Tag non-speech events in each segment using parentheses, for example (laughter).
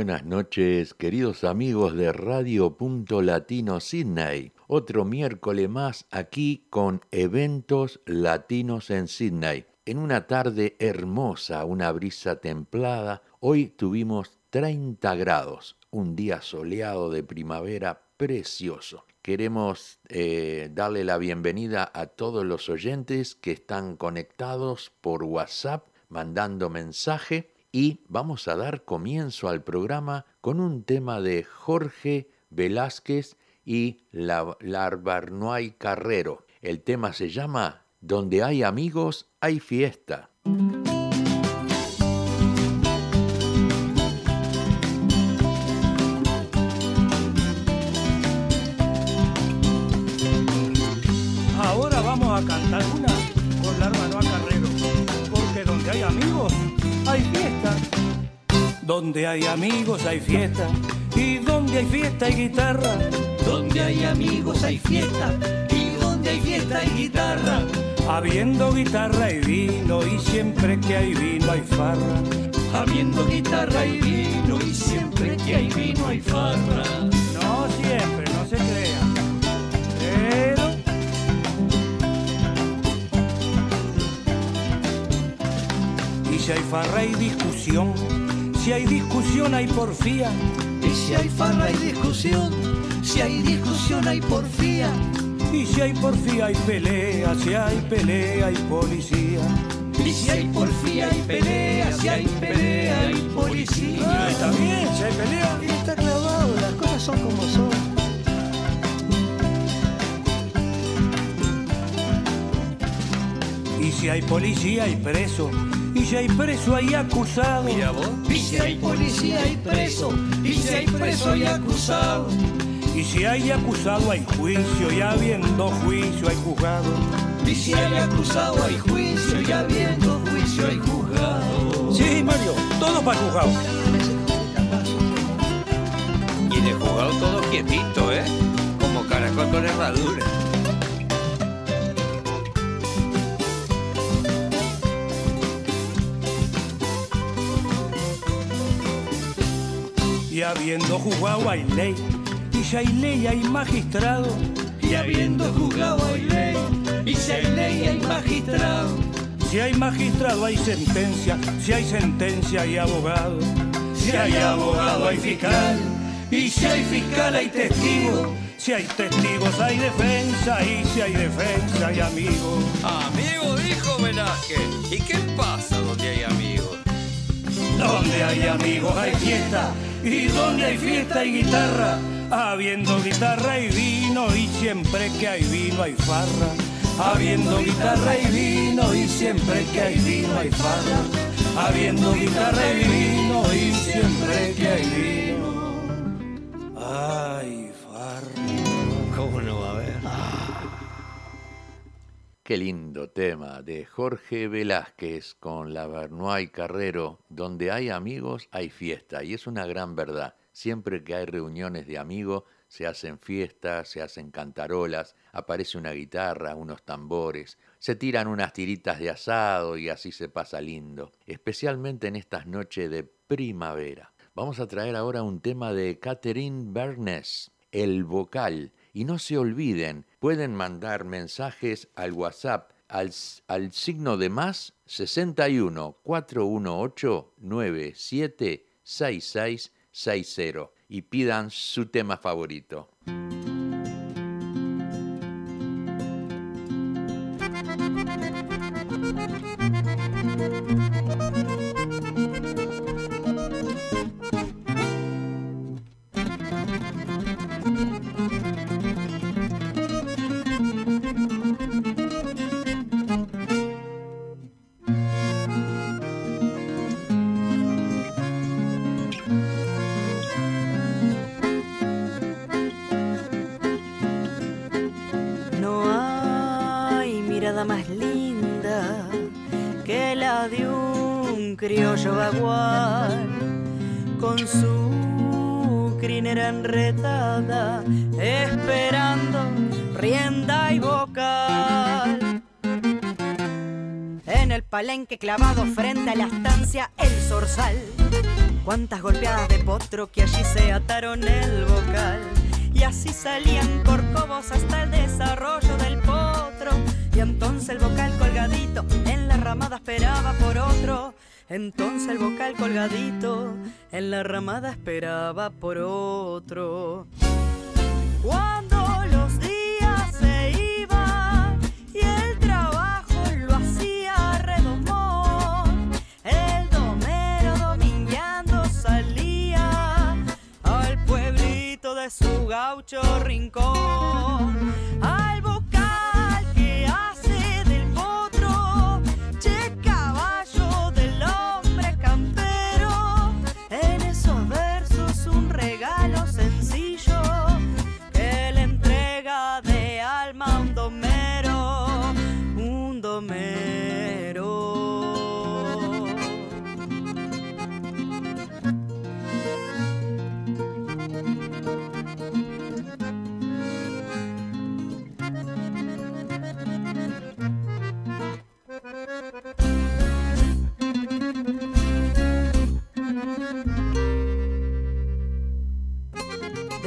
Buenas noches, queridos amigos de Radio Punto Latino Sydney. Otro miércoles más aquí con eventos latinos en Sydney. En una tarde hermosa, una brisa templada, hoy tuvimos 30 grados, un día soleado de primavera precioso. Queremos eh, darle la bienvenida a todos los oyentes que están conectados por WhatsApp, mandando mensaje y vamos a dar comienzo al programa con un tema de Jorge Velázquez y la, Larbarnoy Carrero. El tema se llama Donde hay amigos, hay fiesta. Ahora vamos a cantar una con Larbarnoy Carrero, porque donde hay amigos, hay fiesta. Donde hay amigos hay fiesta. Y donde hay fiesta hay guitarra. Donde hay amigos hay fiesta. Y donde hay fiesta hay guitarra. Habiendo guitarra y vino. Y siempre que hay vino hay farra. Habiendo guitarra y vino. Y siempre que hay vino hay farra. Si hay farra y discusión, si hay discusión hay porfía, Y si hay farra hay discusión. Si hay discusión hay porfía. y si hay porfía hay pelea, si hay pelea hay policía. Y si hay porfía hay pelea. Si hay pelea hay policía. Está bien, si hay pelea. Está clavado, las cosas son como son. Y si hay policía hay preso, y si hay preso hay acusado. Y si hay policía hay preso. Y si hay preso hay acusado. Y si hay acusado hay juicio, y habiendo juicio hay juzgado. Y si hay acusado hay juicio. Y habiendo juicio hay juzgado. Sí, Mario, todo para juzgado. Y en el juzgado todo quietito, ¿eh? Como caracol con herradura. Y habiendo juzgado hay ley, y si hay ley hay magistrado. Y habiendo juzgado hay ley. Y si hay ley hay magistrado. Si hay magistrado hay sentencia, si hay sentencia hay abogado. Si hay abogado hay fiscal. Y si hay fiscal hay testigo, si hay testigos hay defensa, y si hay defensa hay amigos. Amigo, dijo Velázquez. ¿Y qué pasa donde hay amigos? Donde hay amigos hay fiesta, y donde hay fiesta hay guitarra. Habiendo guitarra y vino, y siempre que hay vino hay farra. Habiendo guitarra y vino, y siempre que hay vino hay farra. Habiendo guitarra y vino, y siempre que hay vino. Ay, farra. Qué lindo tema de Jorge Velázquez con la Bernoy Carrero. Donde hay amigos hay fiesta y es una gran verdad. Siempre que hay reuniones de amigos se hacen fiestas, se hacen cantarolas, aparece una guitarra, unos tambores, se tiran unas tiritas de asado y así se pasa lindo, especialmente en estas noches de primavera. Vamos a traer ahora un tema de Catherine Bernes, El Vocal. Y no se olviden, pueden mandar mensajes al WhatsApp al, al signo de más 61 418 976660 y pidan su tema favorito. Con su crinera enretada esperando rienda y vocal. En el palenque clavado frente a la estancia El Zorzal Cuántas golpeadas de potro que allí se ataron el vocal. Y así salían corcovos hasta el desarrollo del potro. Y entonces el vocal colgadito en la ramada esperaba por otro. Entonces el vocal colgadito en la ramada esperaba por otro. Cuando los días se iban y el trabajo lo hacía redomón, el domero domingueando salía al pueblito de su gaucho rincón.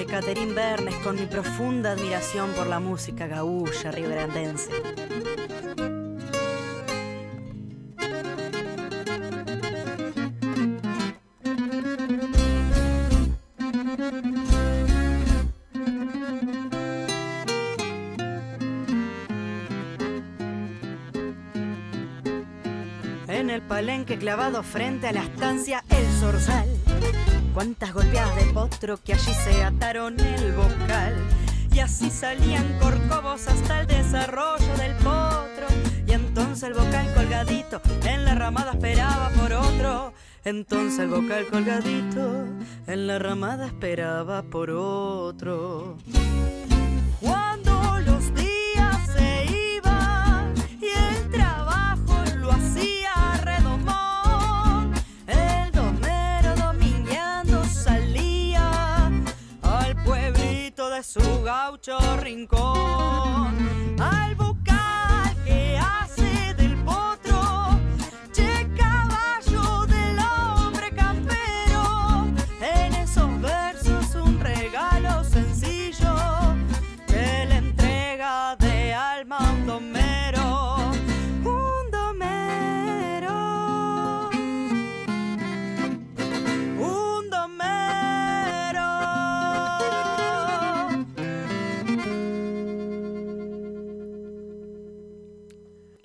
De Catherine Bernes con mi profunda admiración por la música gaúcha riograndense. En el palenque clavado frente a la estancia El Zorzal. Cuántas golpeadas de potro que allí se ataron el vocal. Y así salían corcovos hasta el desarrollo del potro. Y entonces el vocal colgadito en la ramada esperaba por otro. Entonces el vocal colgadito en la ramada esperaba por otro. Su gaucho rincón. Al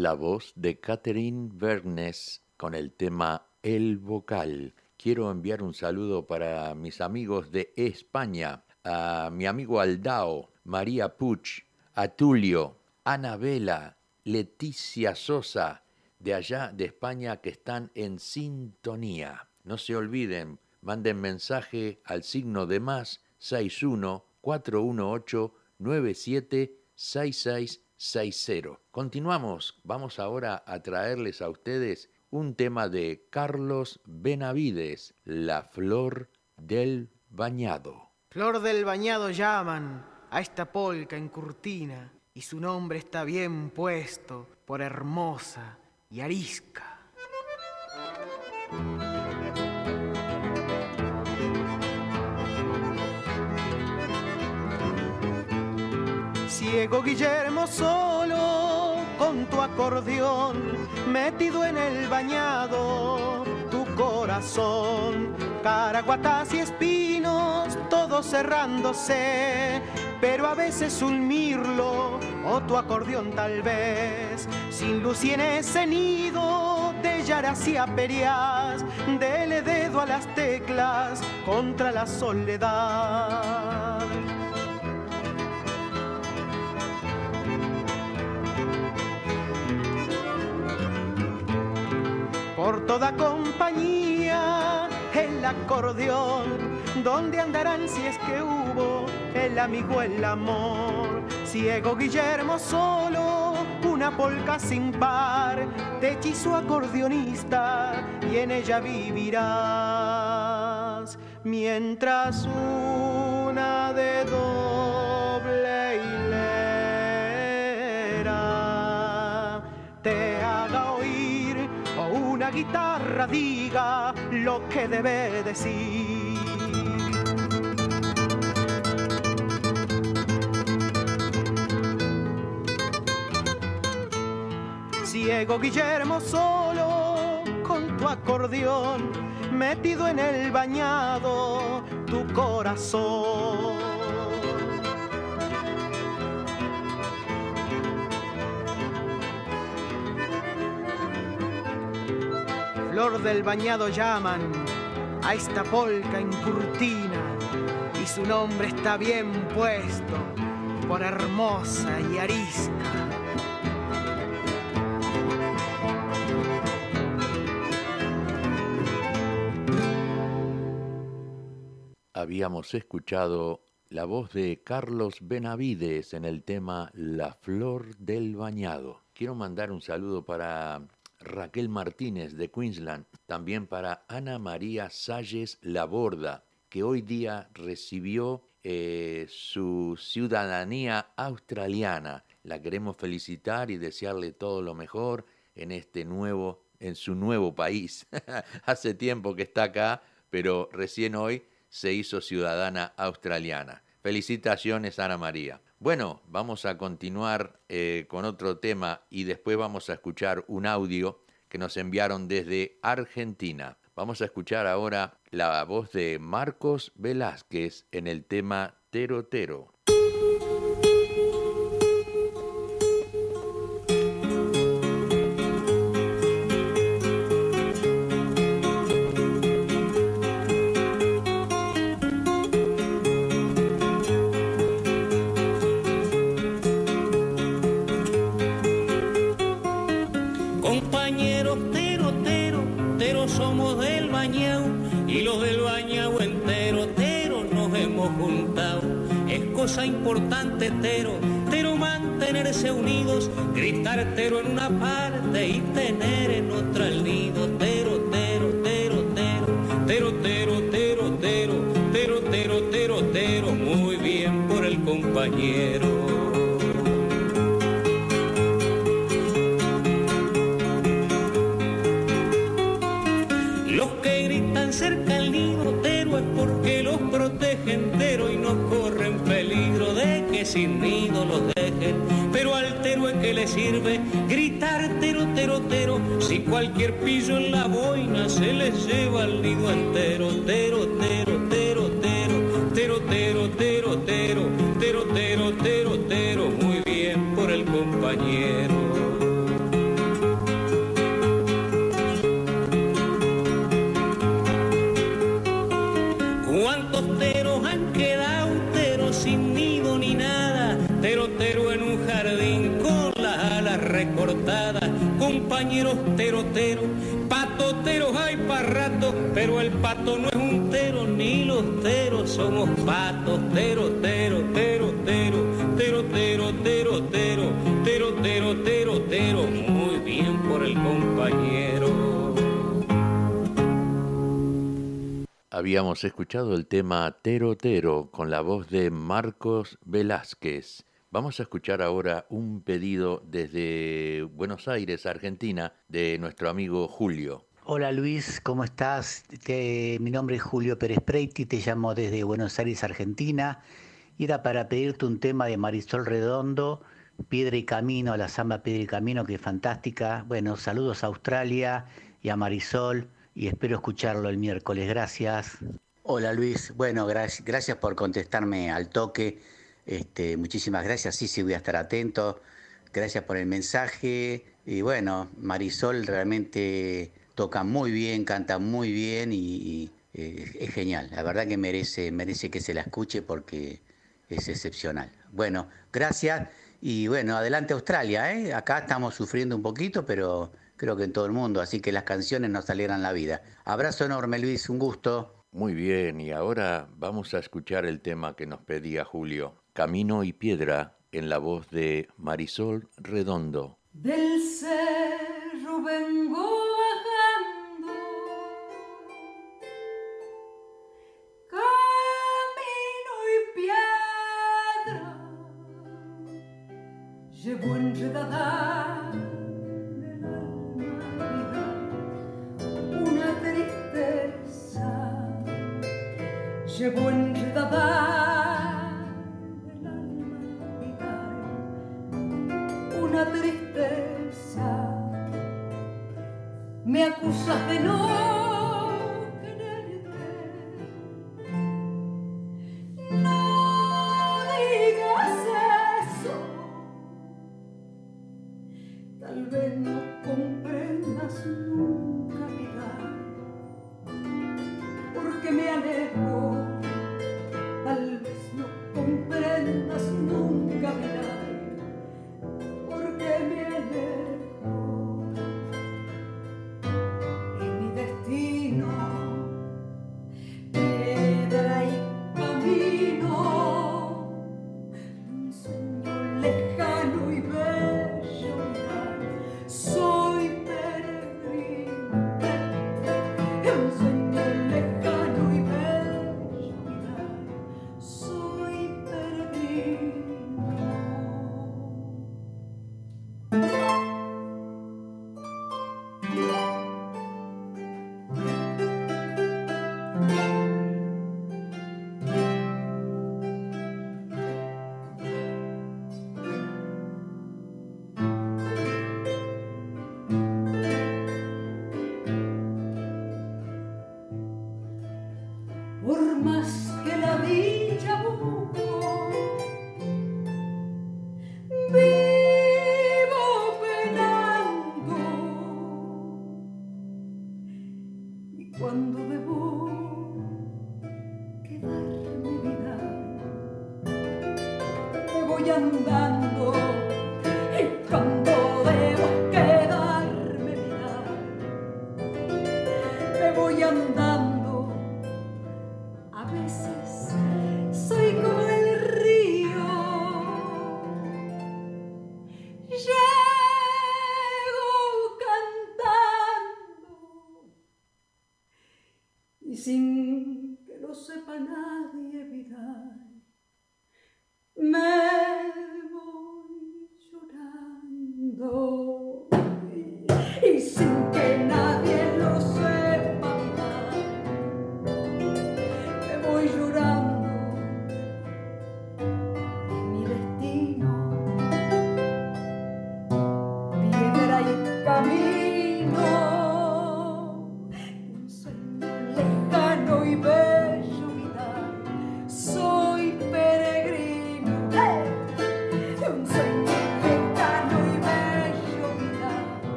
La voz de Catherine Bernes con el tema El Vocal. Quiero enviar un saludo para mis amigos de España, a mi amigo Aldao, María Puch, a Tulio, Anabela, Leticia Sosa, de allá de España que están en sintonía. No se olviden, manden mensaje al signo de más 61 418 976660. Continuamos, vamos ahora a traerles a ustedes un tema de Carlos Benavides, La Flor del Bañado. Flor del bañado llaman a esta polca en Curtina y su nombre está bien puesto por hermosa y arisca. Ciego Guillermo solo con tu acordeón metido en el bañado tu corazón. Caraguatas y espinos todos cerrándose pero a veces un mirlo o tu acordeón tal vez. Sin luz y en ese nido de yaras y aperias dele dedo a las teclas contra la soledad por toda compañía el acordeón. ¿Dónde andarán si es que hubo el amigo, el amor? Ciego Guillermo solo, una polca sin par, te hechizo acordeonista y en ella vivirás. Mientras una de doble guitarra diga lo que debe decir. Ciego Guillermo solo con tu acordeón, metido en el bañado tu corazón. Flor del bañado llaman a esta polca en cortina y su nombre está bien puesto por hermosa y arisca. Habíamos escuchado la voz de Carlos Benavides en el tema La Flor del Bañado. Quiero mandar un saludo para Raquel Martínez de Queensland, también para Ana María Salles Laborda, que hoy día recibió eh, su ciudadanía australiana. La queremos felicitar y desearle todo lo mejor en este nuevo, en su nuevo país. (laughs) Hace tiempo que está acá, pero recién hoy se hizo ciudadana australiana. Felicitaciones, Ana María. Bueno, vamos a continuar eh, con otro tema y después vamos a escuchar un audio que nos enviaron desde Argentina. Vamos a escuchar ahora la voz de Marcos Velázquez en el tema Tero Tero. Importante, Tero, Tero mantenerse unidos, gritar Tero en una parte y tener Muy bien por el compañero. Habíamos escuchado el tema Tero Tero con la voz de Marcos Velázquez. Vamos a escuchar ahora un pedido desde Buenos Aires, Argentina, de nuestro amigo Julio. Hola Luis, ¿cómo estás? Mi nombre es Julio Pérez Preiti, te llamo desde Buenos Aires, Argentina. Era para pedirte un tema de Marisol Redondo, Piedra y Camino, la samba Piedra y Camino, que es fantástica. Bueno, saludos a Australia y a Marisol y espero escucharlo el miércoles. Gracias. Hola Luis, bueno, gracias, gracias por contestarme al toque. Este, muchísimas gracias, sí, sí, voy a estar atento. Gracias por el mensaje. Y bueno, Marisol realmente toca muy bien, canta muy bien y, y, eh, es genial. La verdad que merece, merece que se la escuche porque es excepcional. Bueno, gracias y bueno, adelante Australia, ¿eh? Acá estamos sufriendo un poquito, pero creo que en todo el mundo, así que las canciones nos alegran la vida. Abrazo enorme Luis, un gusto. Muy bien, y ahora vamos a escuchar el tema que nos pedía Julio, Camino y Piedra, en la voz de Marisol Redondo. Del cerro vengo bajando, llevo enredada en el alma una tristeza, llevo enredada en el alma una tristeza, me acusas de no.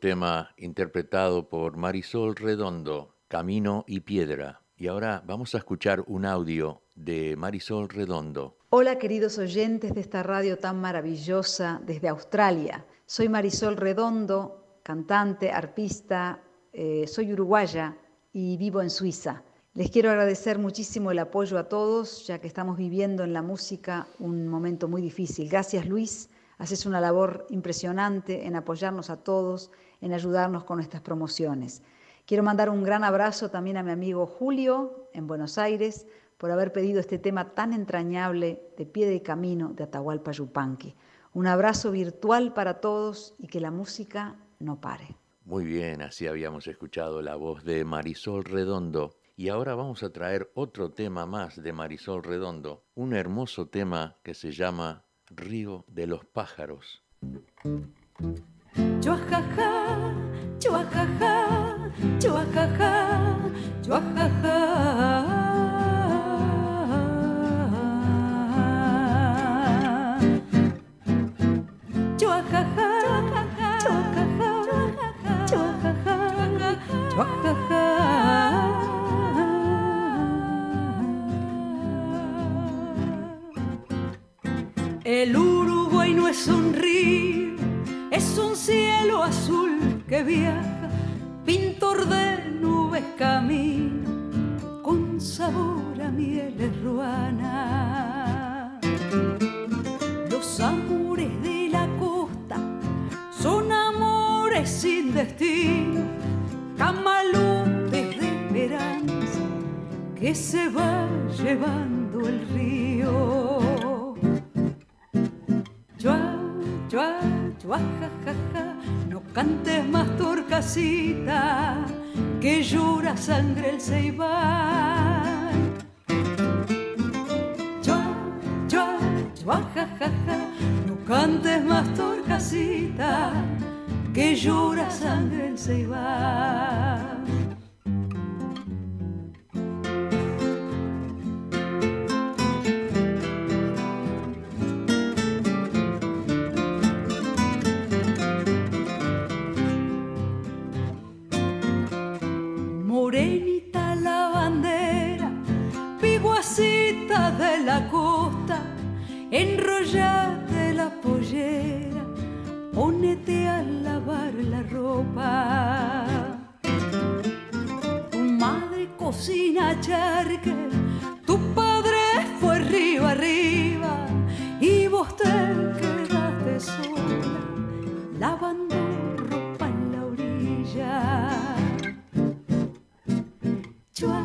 Tema interpretado por Marisol Redondo, Camino y Piedra. Y ahora vamos a escuchar un audio de Marisol Redondo. Hola queridos oyentes de esta radio tan maravillosa desde Australia. Soy Marisol Redondo, cantante, arpista, eh, soy uruguaya y vivo en Suiza. Les quiero agradecer muchísimo el apoyo a todos, ya que estamos viviendo en la música un momento muy difícil. Gracias Luis Haces una labor impresionante en apoyarnos a todos, en ayudarnos con nuestras promociones. Quiero mandar un gran abrazo también a mi amigo Julio en Buenos Aires por haber pedido este tema tan entrañable de pie de camino de Atahualpa Yupanqui. Un abrazo virtual para todos y que la música no pare. Muy bien, así habíamos escuchado la voz de Marisol Redondo. Y ahora vamos a traer otro tema más de Marisol Redondo, un hermoso tema que se llama río de los pájaros. Chuajaja, chuajaja, chuajaja, chuajaja. Cocina charque, tu padre fue arriba, arriba, y vos te quedaste sola, lavando ropa en la orilla. Chua,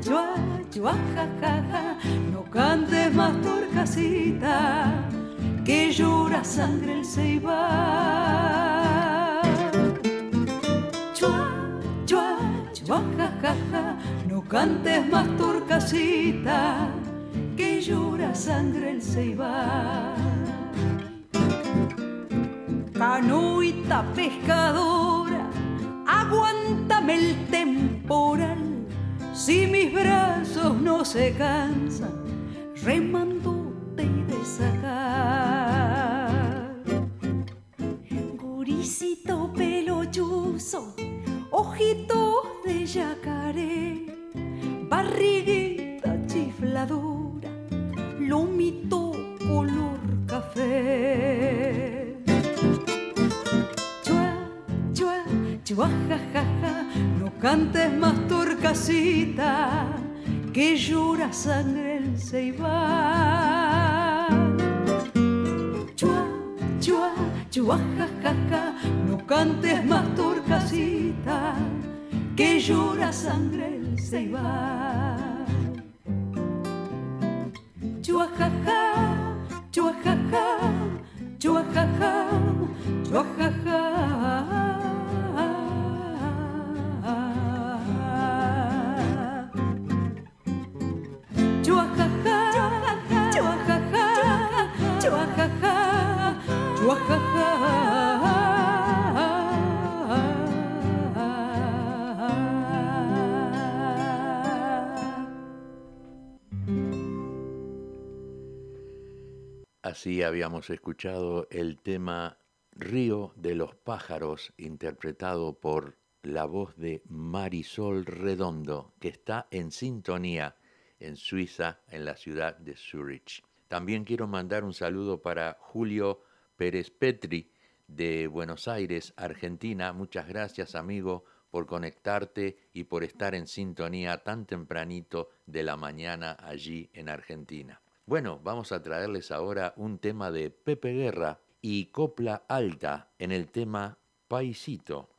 chua, chua, ja, ja, ja, no cantes más que llora sangre el ceibal. Chua, chua, chua, ja, ja, no cantes más torcasita, que llora sangre el ceibal. Canoita pescadora, aguántame el temporal, si mis brazos no se cansan remando sacar. Gurisito pelochuzo, ojitos de yacaré, barriguita chifladura, lomito color café. Chua, chua, chua, ja, ja, ja, no cantes más torcasita, que llora sangre el ceibal. Chua, no cantes más turcasita, que llora sangre el ceibal. Chua, jaja, chua, jaja, Así habíamos escuchado el tema Río de los pájaros, interpretado por la voz de Marisol Redondo, que está en sintonía en Suiza, en la ciudad de Zurich. También quiero mandar un saludo para Julio Pérez Petri de Buenos Aires, Argentina. Muchas gracias, amigo, por conectarte y por estar en sintonía tan tempranito de la mañana allí en Argentina. Bueno, vamos a traerles ahora un tema de Pepe Guerra y copla alta en el tema Paisito.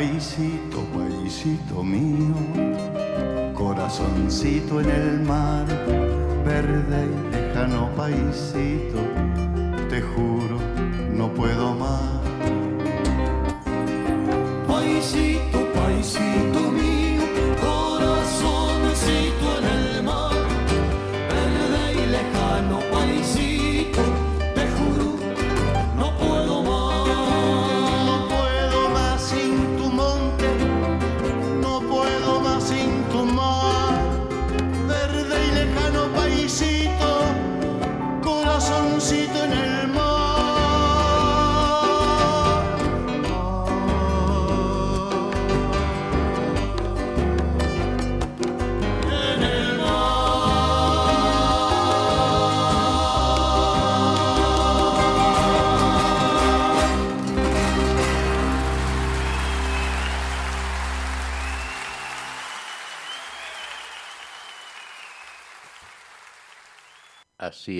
Paisito, paisito mío, corazoncito en el mar, verde y lejano paisito, te juro, no puedo más. Paisito, paisito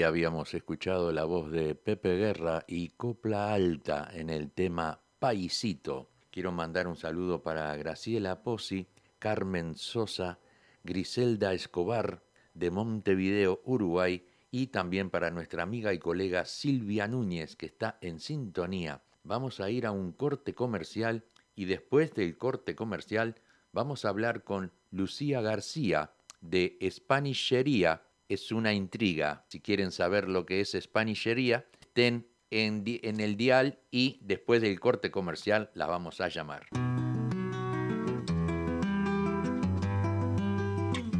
Habíamos escuchado la voz de Pepe Guerra y Copla Alta en el tema Paisito. Quiero mandar un saludo para Graciela Pozzi, Carmen Sosa, Griselda Escobar de Montevideo, Uruguay, y también para nuestra amiga y colega Silvia Núñez, que está en sintonía. Vamos a ir a un corte comercial y después del corte comercial vamos a hablar con Lucía García de Spanishería. Es una intriga. Si quieren saber lo que es Spanishería, estén en, en el dial y después del corte comercial la vamos a llamar.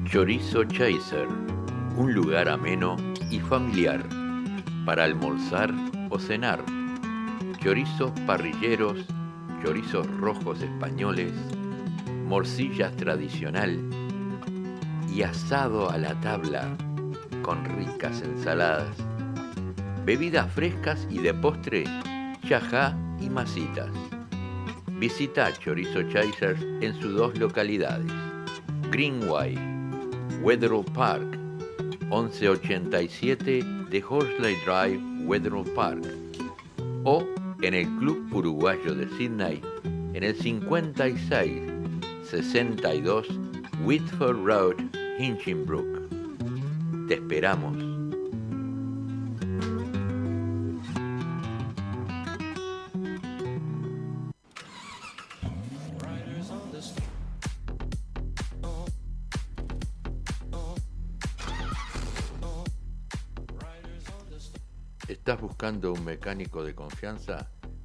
Chorizo Chaser, un lugar ameno y familiar para almorzar o cenar. Chorizos parrilleros, chorizos rojos españoles, morcillas tradicional y asado a la tabla con ricas ensaladas, bebidas frescas y de postre, chajá y masitas. Visita Chorizo Chasers en sus dos localidades, Greenway, Wetherill Park, 1187 de Horsley Drive, Wetherill Park, o en el Club Uruguayo de Sydney en el 56 62 Whitford Road, Hinchinbrook. Te esperamos. ¿Estás buscando un mecánico de confianza?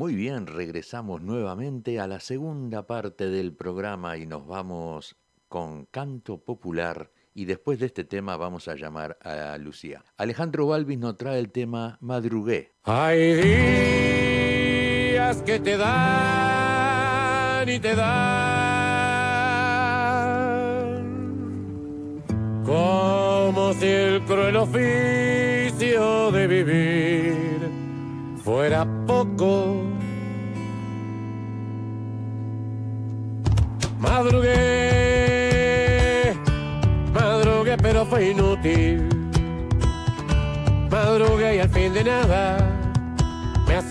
Muy bien, regresamos nuevamente a la segunda parte del programa y nos vamos con canto popular y después de este tema vamos a llamar a Lucía. Alejandro Balvis nos trae el tema Madrugué. Hay días que te dan y te dan como si el cruel oficio de vivir fuera poco. Madrugué, madrugué, pero fue inútil. Madrugué y al fin de nada me ha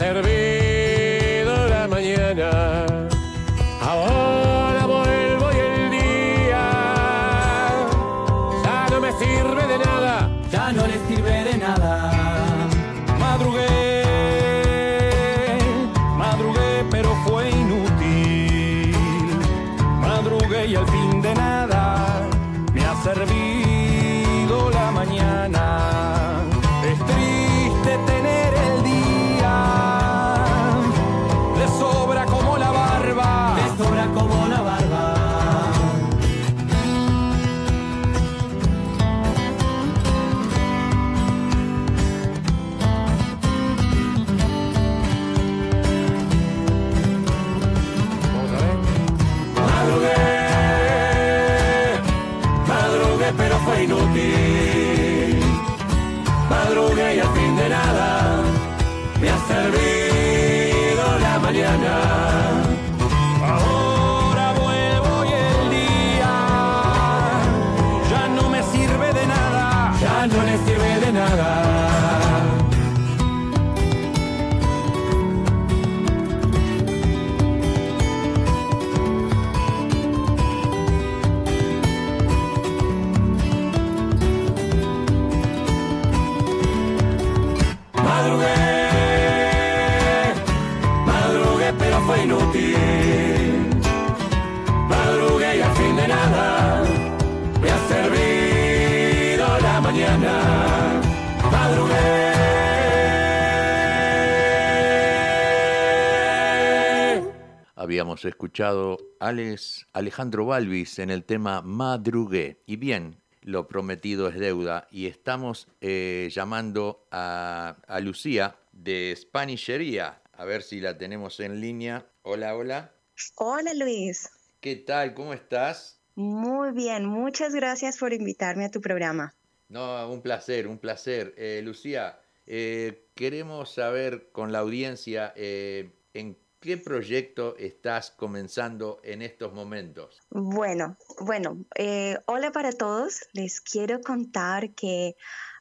Habíamos escuchado Alex, Alejandro Balvis en el tema Madrugué. Y bien, lo prometido es deuda y estamos eh, llamando a, a Lucía de Spanishería. A ver si la tenemos en línea. Hola, hola. Hola Luis, ¿Qué tal? ¿Cómo estás? muy bien, muchas gracias por invitarme a tu programa. No, un placer, un placer. Eh, Lucía, eh, queremos saber con la audiencia eh, en qué proyecto estás comenzando en estos momentos. Bueno, bueno, eh, hola para todos. Les quiero contar que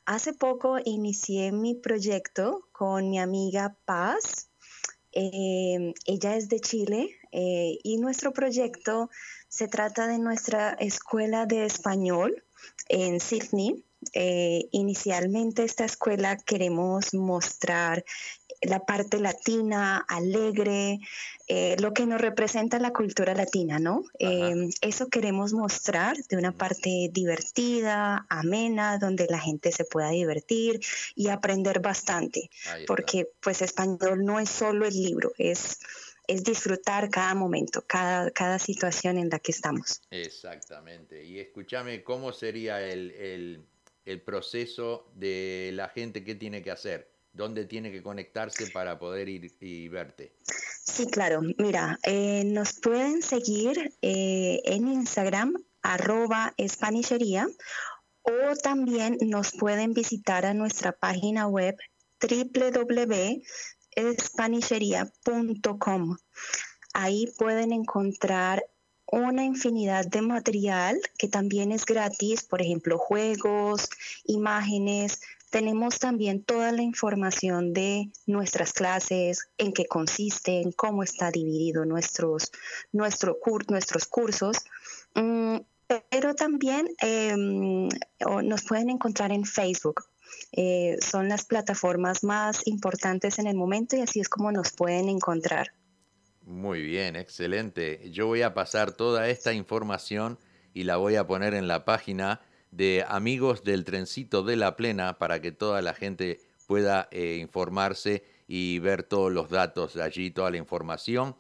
hace poco inicié mi proyecto con mi amiga Paz. Eh, ella es de Chile eh, y nuestro proyecto se trata de nuestra escuela de español en Sydney. Eh, inicialmente esta escuela queremos mostrar la parte latina, alegre, eh, lo que nos representa la cultura latina, ¿no? Eh, eso queremos mostrar de una parte divertida, amena, donde la gente se pueda divertir y aprender bastante, porque pues español no es solo el libro, es, es disfrutar cada momento, cada, cada situación en la que estamos. Exactamente. Y escúchame, ¿cómo sería el, el- el proceso de la gente? ¿Qué tiene que hacer? ¿Dónde tiene que conectarse para poder ir y verte? Sí, claro. Mira, eh, nos pueden seguir eh, en Instagram, arroba espanishería, o también nos pueden visitar a nuestra página web www.espanishería.com. Ahí pueden encontrar una infinidad de material que también es gratis, por ejemplo, juegos, imágenes. Tenemos también toda la información de nuestras clases, en qué consisten, cómo está dividido nuestros, nuestro nuestros cursos. Mm, pero también em, nos pueden encontrar en Facebook. Eh, son las plataformas más importantes en el momento y así es como nos pueden encontrar. Muy bien, excelente. Yo voy a pasar toda esta información y la voy a poner en la página de Amigos del Trencito de la Plena para que toda la gente pueda eh, informarse y ver todos los datos allí, toda la información.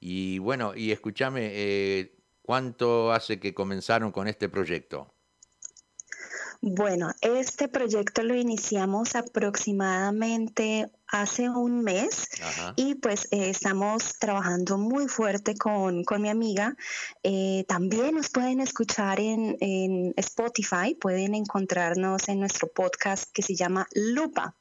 Y bueno, y escúchame, eh, ¿cuánto hace que comenzaron con este proyecto? Bueno, este proyecto lo iniciamos aproximadamente hace un mes y pues eh, estamos trabajando muy fuerte con, mi amiga. Eh, también nos pueden escuchar en, en, Spotify, pueden encontrarnos en nuestro podcast que se llama Lupa.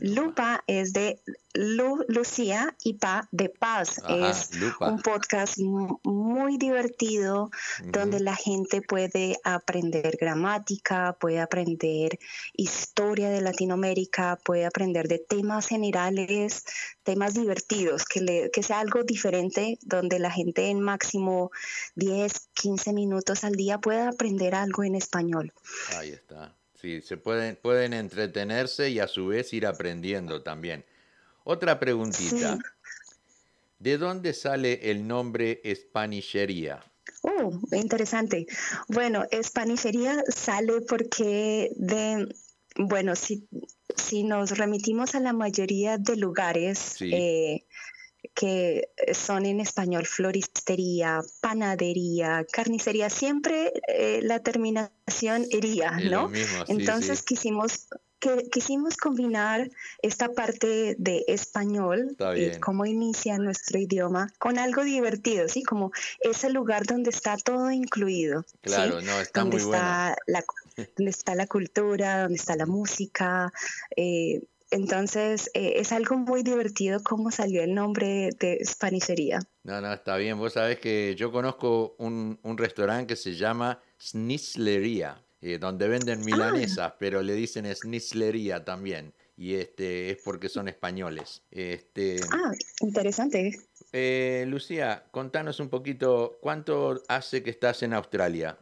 Lupa es de Lucía y Pa de Paz. es un podcast muy divertido donde la gente puede aprender gramática, puede aprender historia de Latinoamérica, puede aprender de temas generales, temas divertidos, que, que sea algo diferente donde la gente en máximo 10, 15 minutos al día pueda aprender algo en español. Ahí está. Sí, se pueden, pueden entretenerse y a su vez ir aprendiendo también. Otra preguntita. ¿De dónde sale el nombre Espanishería? Oh, interesante. Bueno, Espanishería sale porque de, bueno, si, si nos remitimos a la mayoría de lugares, eh, que son en español floristería, panadería, carnicería, siempre eh, la terminación iría, ¿no? Entonces quisimos que quisimos combinar esta parte de español, y cómo inicia nuestro idioma, con algo divertido, ¿sí? Como ese lugar donde está todo incluido. Claro, no, está donde muy está La, (laughs) donde está la cultura, donde está la música, eh, entonces, eh, es algo muy divertido cómo salió el nombre de Spanicería. No, no, está bien. Vos sabés que yo conozco un, restaurante que se llama Snislería, eh, donde venden milanesas, ah. pero le dicen Snislería también. Y este es porque son españoles. Este, ah, interesante. Eh, Lucía, contanos un poquito, ¿cuánto hace que estás en Australia?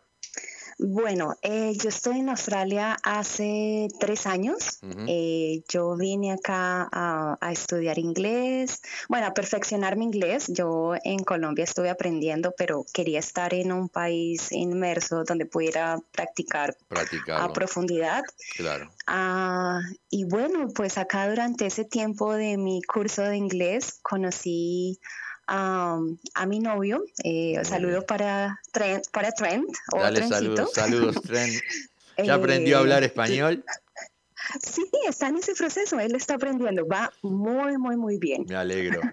Bueno, eh, yo estoy en Australia hace tres años. Eh, yo vine acá a, estudiar inglés, bueno, a perfeccionar mi inglés. Yo en Colombia estuve aprendiendo, pero quería estar en un país inmerso donde pudiera practicar a profundidad. Claro. Ah, y bueno, pues acá durante ese tiempo de mi curso de inglés conocí a, a mi novio. Eh, saludo para Trent, para Trent. Dale saludos, saludos (laughs) Trent. ¿Ya aprendió a hablar eh, español? Sí, está en ese proceso, él está aprendiendo, va muy, muy, muy bien. Me alegro. (laughs)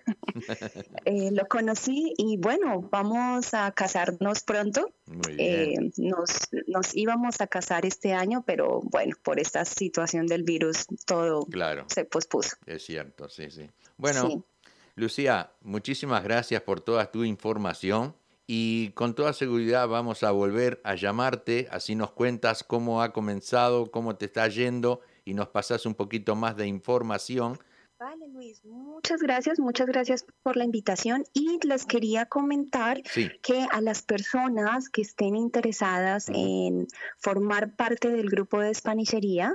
Eh, lo conocí y bueno, vamos a casarnos pronto. Muy bien. nos, nos íbamos a casar este año, pero bueno, por esta situación del virus todo claro. se pospuso. Es cierto, sí, sí. Bueno, Lucía, muchísimas gracias por toda tu información y con toda seguridad vamos a volver a llamarte, así nos cuentas cómo ha comenzado, cómo te está yendo y nos pasas un poquito más de información. Vale, Luis, muchas gracias, muchas gracias por la invitación y les quería comentar que a las personas que estén interesadas en formar parte del grupo de Spanichería,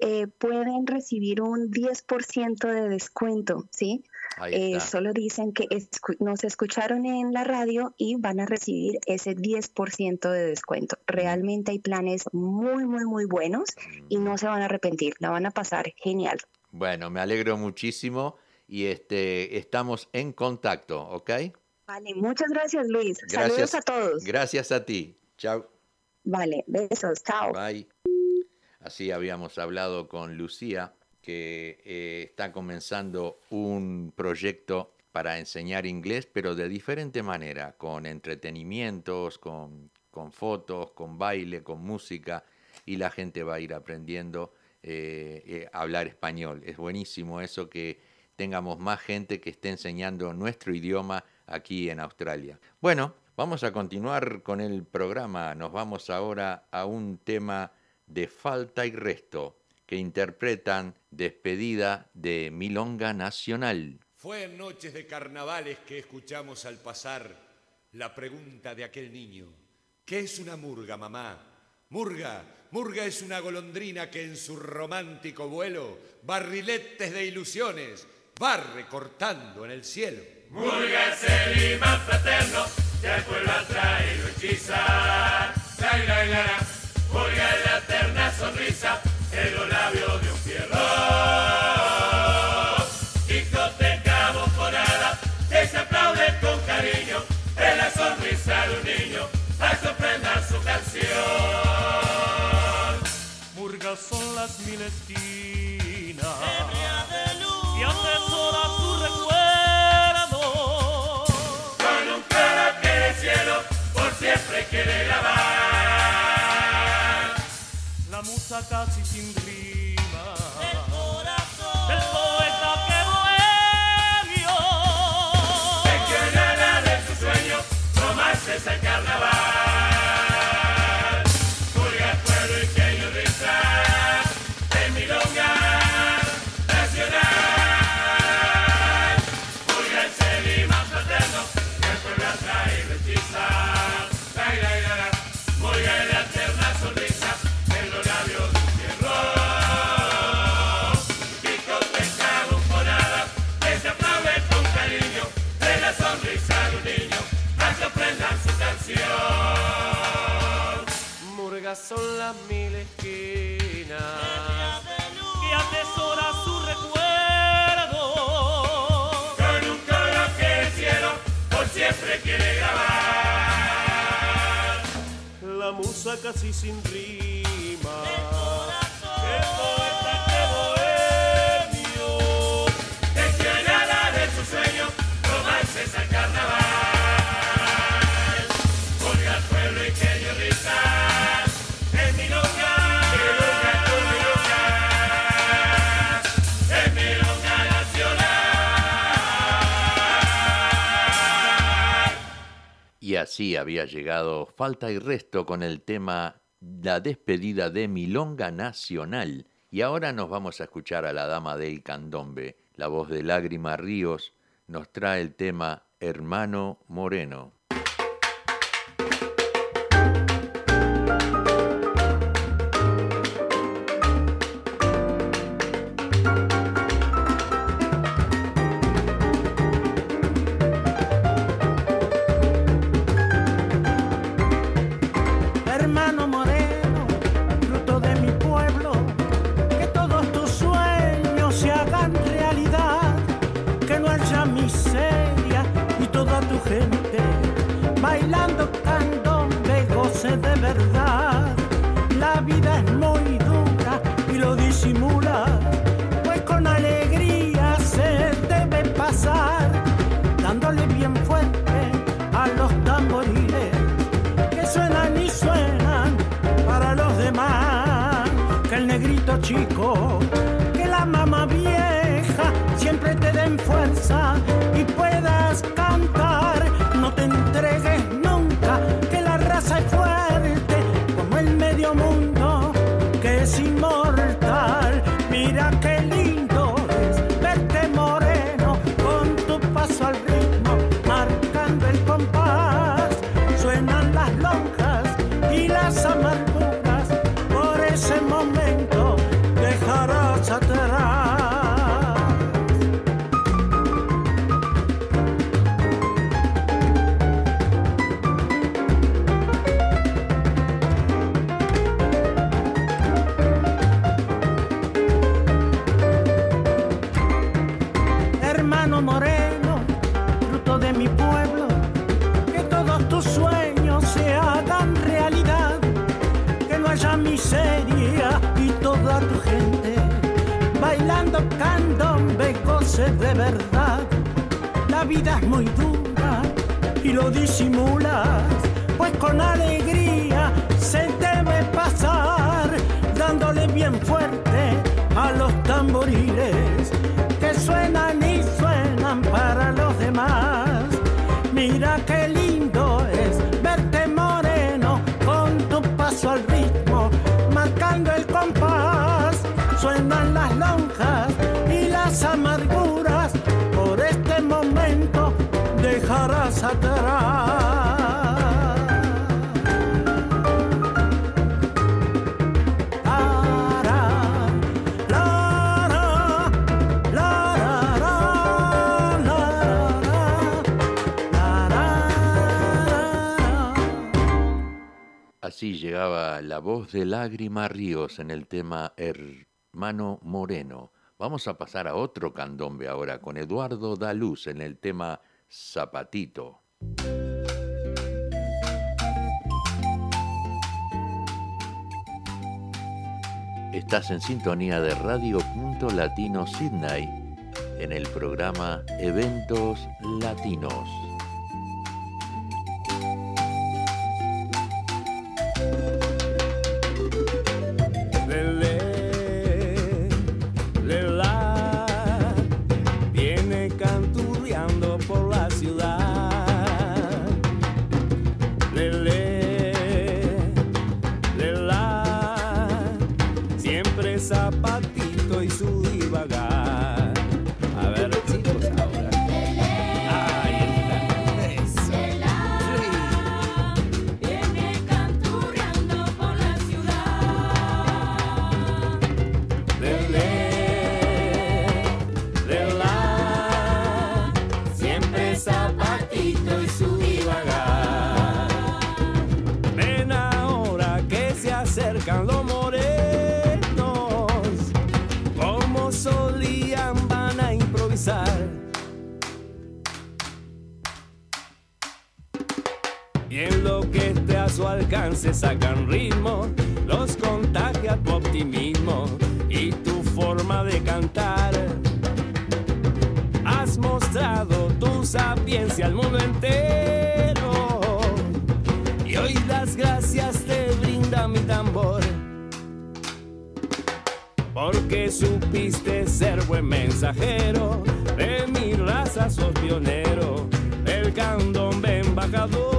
eh, pueden recibir un 10% de descuento, ¿sí? Eh, solo dicen que nos escucharon en la radio y van a recibir ese 10% de descuento. Realmente hay planes muy, muy, muy buenos y no se van a arrepentir, la van a pasar genial. Bueno, me alegro muchísimo y este, estamos en contacto, ¿ok? Vale, muchas gracias Luis. Saludos a todos. Gracias a ti. Chao. Vale, besos, chao. Bye. Así habíamos hablado con Lucía que eh, está comenzando un proyecto para enseñar inglés, pero de diferente manera, con entretenimientos, con, fotos, con baile, con música, y la gente va a ir aprendiendo eh, eh, a hablar español. Es buenísimo eso que tengamos más gente que esté enseñando nuestro idioma aquí en Australia. Bueno, Vamos a continuar con el programa. Nos vamos ahora a un tema de falta y resto que interpretan Despedida de Milonga Nacional. Fue en noches de carnavales que escuchamos al pasar la pregunta de aquel niño. ¿Qué es una murga, mamá? Murga, murga es una golondrina que en su romántico vuelo, barriletes de ilusiones, va recortando en el cielo. Murga es el imán fraterno que al pueblo atrae y lo hechiza. La, la, la, la. Murga las mil esquinas y atesora su recuerdo. Con un cara que del cielo por siempre quiere grabar. La musa casi sin rima del poeta que bohemio. De que nada de su sueño no más es el carnaval. Casi sin rima. Poeta, bohemio. Así había llegado Falta y Resto con el tema La despedida de Milonga Nacional. Y ahora nos vamos a escuchar a la dama del candombe. La voz de Lágrima Ríos nos trae el tema Hermano Moreno. Miseria y toda tu gente bailando candombe goce de verdad. La vida es muy dura y lo disimulas, pues con alegría se debe pasar, dándole bien fuerte a los tamboriles que suenan y suenan para los demás. Mira qué Así llegaba la voz de Lágrima Ríos en el tema Hermano Moreno. Vamos a pasar a otro candombe ahora con Eduardo Daluz en el tema Zapatito. Estás en sintonía de Radio Punto Latino Sydney en el programa Eventos Latinos. zapatos. se sacan ritmo, los contagia tu optimismo y tu forma de cantar. Has mostrado tu sapiencia al mundo entero y hoy las gracias te brinda mi tambor. Porque supiste ser buen mensajero, de mi raza sos pionero, del candombe embajador.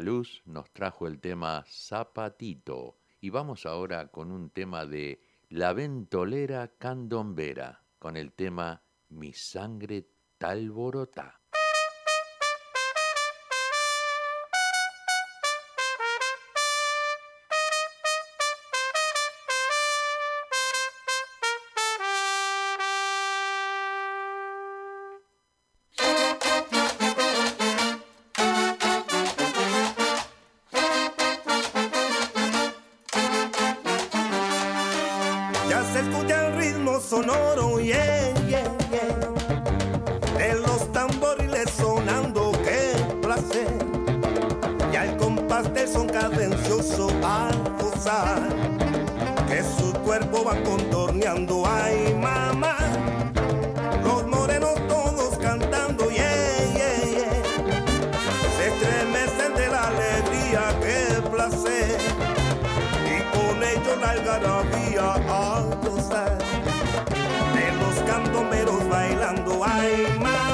Daluz nos trajo el tema Zapatito y vamos ahora con un tema de La Ventolera Candombera con el tema Mi sangre talborotá. Sonoro, yeah, yeah, yeah. De los tamboriles sonando, qué placer. Ya el compás del son cadencioso al gozar. Que su cuerpo va contorneando, ay mamá. Los morenos todos cantando, yeah, yeah, yeah. Se estremecen de la alegría, qué placer y con ello la algarabía a gozar candomeros bailando. Ay mamá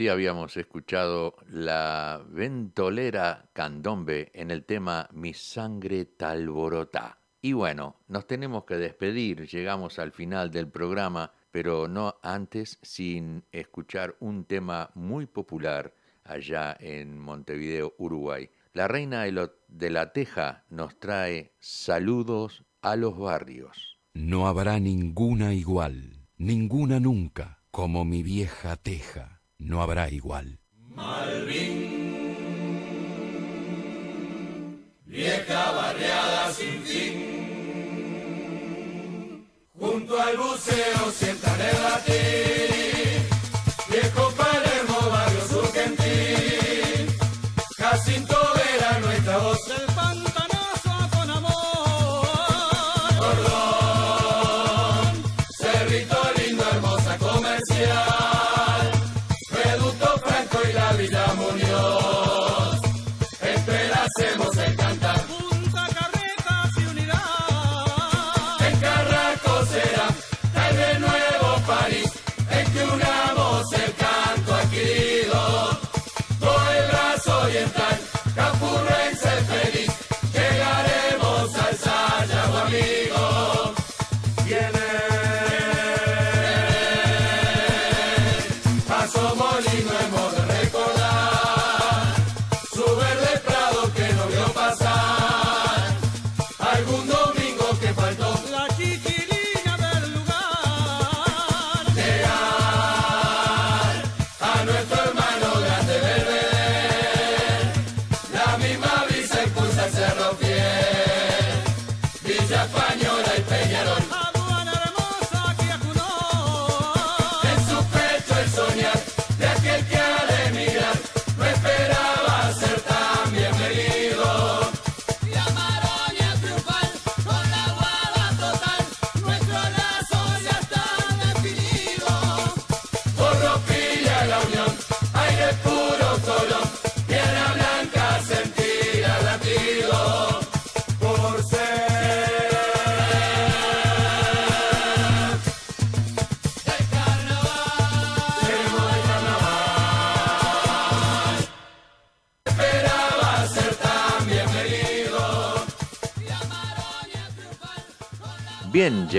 Así habíamos escuchado la ventolera candombe en el tema Mi sangre talborotá. Y bueno, nos tenemos que despedir, llegamos al final del programa, pero no antes sin escuchar un tema muy popular allá en Montevideo, Uruguay. La reina de, la teja nos trae saludos a los barrios. No habrá ninguna igual, ninguna nunca, como mi vieja teja, no habrá igual. Vieja barriada sin fin. Junto al buceo sientan el latín.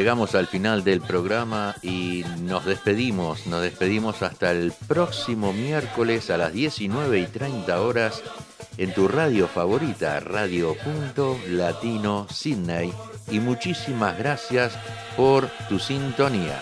Llegamos al final del programa y nos despedimos, nos despedimos hasta el próximo miércoles a las 19 y 30 horas en tu radio favorita, Radio Punto Latino Sydney. Y muchísimas gracias por tu sintonía.